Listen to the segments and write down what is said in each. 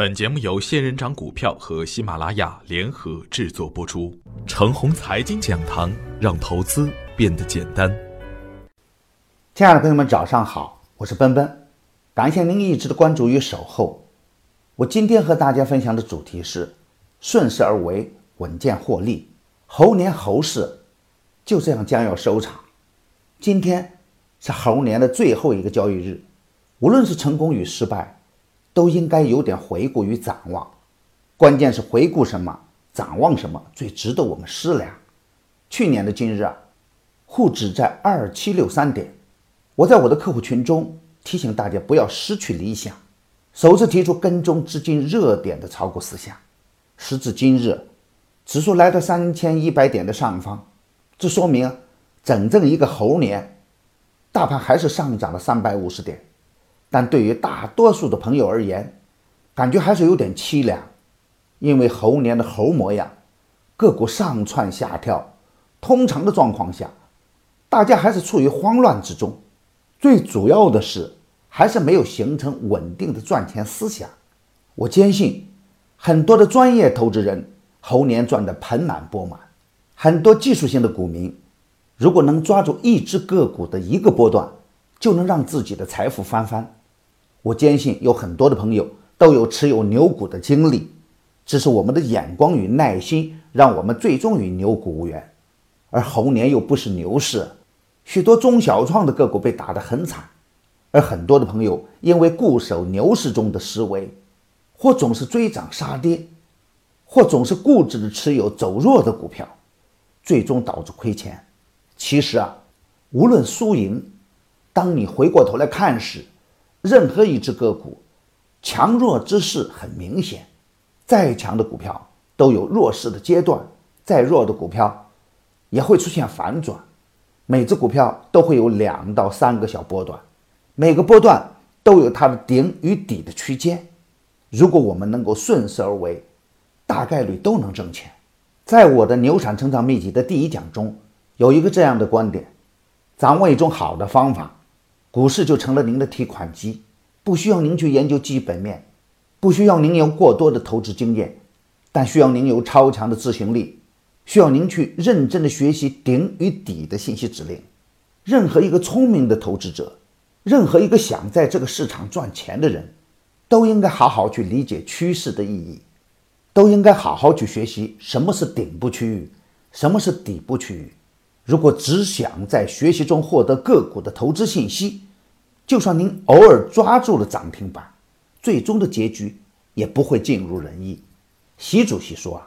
本节目由仙人掌股票和喜马拉雅联合制作播出。程红财经讲堂，让投资变得简单。亲爱的朋友们，早上好，我是奔奔，感谢您一直的关注与守候。我今天和大家分享的主题是顺势而为，稳健获利。猴年猴市就这样将要收场。今天是猴年的最后一个交易日，无论是成功与失败。都应该有点回顾与展望，关键是回顾什么，展望什么最值得我们思量。去年的今日，沪指在二七六三点，我在我的客户群中提醒大家不要失去理想，首次提出跟踪资金热点的炒股思想。时至今日，指数来到三千一百点的上方，这说明整整一个猴年，大盘还是上涨了三百五十点。但对于大多数的朋友而言，感觉还是有点凄凉，因为猴年的猴模样，个股上窜下跳，通常的状况下，大家还是处于慌乱之中。最主要的是，还是没有形成稳定的赚钱思想。我坚信，很多的专业投资人猴年赚得盆满钵满，很多技术性的股民，如果能抓住一只个股的一个波段，就能让自己的财富翻番。我坚信有很多的朋友都有持有牛股的经历，只是我们的眼光与耐心让我们最终与牛股无缘。而猴年又不是牛市，许多中小创的个股被打得很惨，而很多的朋友因为固守牛市中的思维，或总是追涨杀跌，或总是固执的持有走弱的股票，最终导致亏钱。其实啊，无论输赢，当你回过头来看时，任何一只个股，强弱之势很明显。再强的股票都有弱势的阶段，再弱的股票也会出现反转。每只股票都会有两到三个小波段，每个波段都有它的顶与底的区间。如果我们能够顺势而为，大概率都能挣钱。在我的《牛产成长秘籍》的第一讲中，有一个这样的观点：掌握一种好的方法。股市就成了您的提款机，不需要您去研究基本面，不需要您有过多的投资经验，但需要您有超强的执行力，需要您去认真的学习顶与底的信息指令。任何一个聪明的投资者，任何一个想在这个市场赚钱的人，都应该好好去理解趋势的意义，都应该好好去学习什么是顶部区域，什么是底部区域。如果只想在学习中获得个股的投资信息，就算您偶尔抓住了涨停板，最终的结局也不会尽如人意。习主席说啊，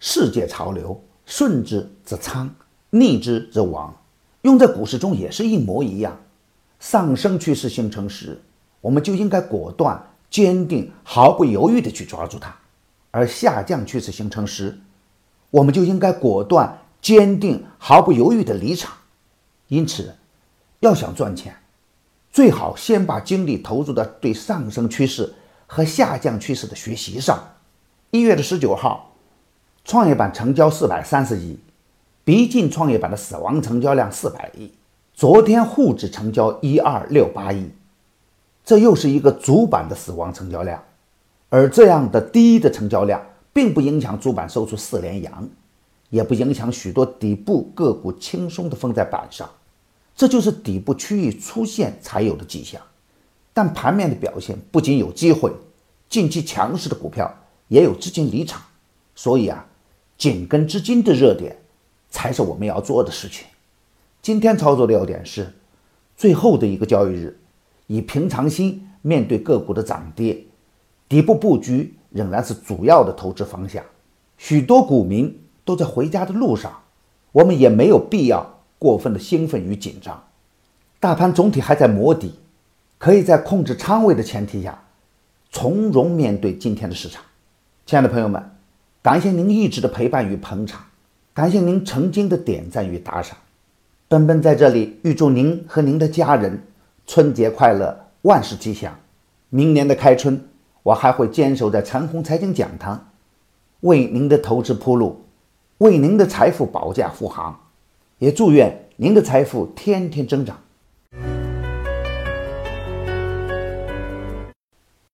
世界潮流顺之则昌，逆之则亡，用在股市中也是一模一样。上升趋势形成时，我们就应该果断、坚定、毫不犹豫地去抓住它；而下降趋势形成时，我们就应该果断。坚定、毫不犹豫的离场。因此，要想赚钱，最好先把精力投入到对上升趋势和下降趋势的学习上。一月的十九号，创业板成交四百三十亿，逼近创业板的死亡成交量四百亿。昨天沪指成交一二六八亿，这又是一个主板的死亡成交量。而这样的低的成交量，并不影响主板收出四连阳。也不影响许多底部个股轻松地封在板上，这就是底部区域出现才有的迹象。但盘面的表现不仅有机会，近期强势的股票也有资金离场，所以啊，紧跟资金的热点才是我们要做的事情。今天操作的要点是，最后的一个交易日，以平常心面对个股的涨跌，底部布局仍然是主要的投资方向。许多股民。都在回家的路上，我们也没有必要过分的兴奋与紧张。大盘总体还在磨底，可以在控制仓位的前提下，从容面对今天的市场。亲爱的朋友们，感谢您一直的陪伴与捧场，感谢您曾经的点赞与打赏。奔奔在这里预祝您和您的家人春节快乐，万事吉祥。明年的开春，我还会坚守在长虹财经讲堂，为您的投资铺路。为您的财富保驾护航，也祝愿您的财富天天增长。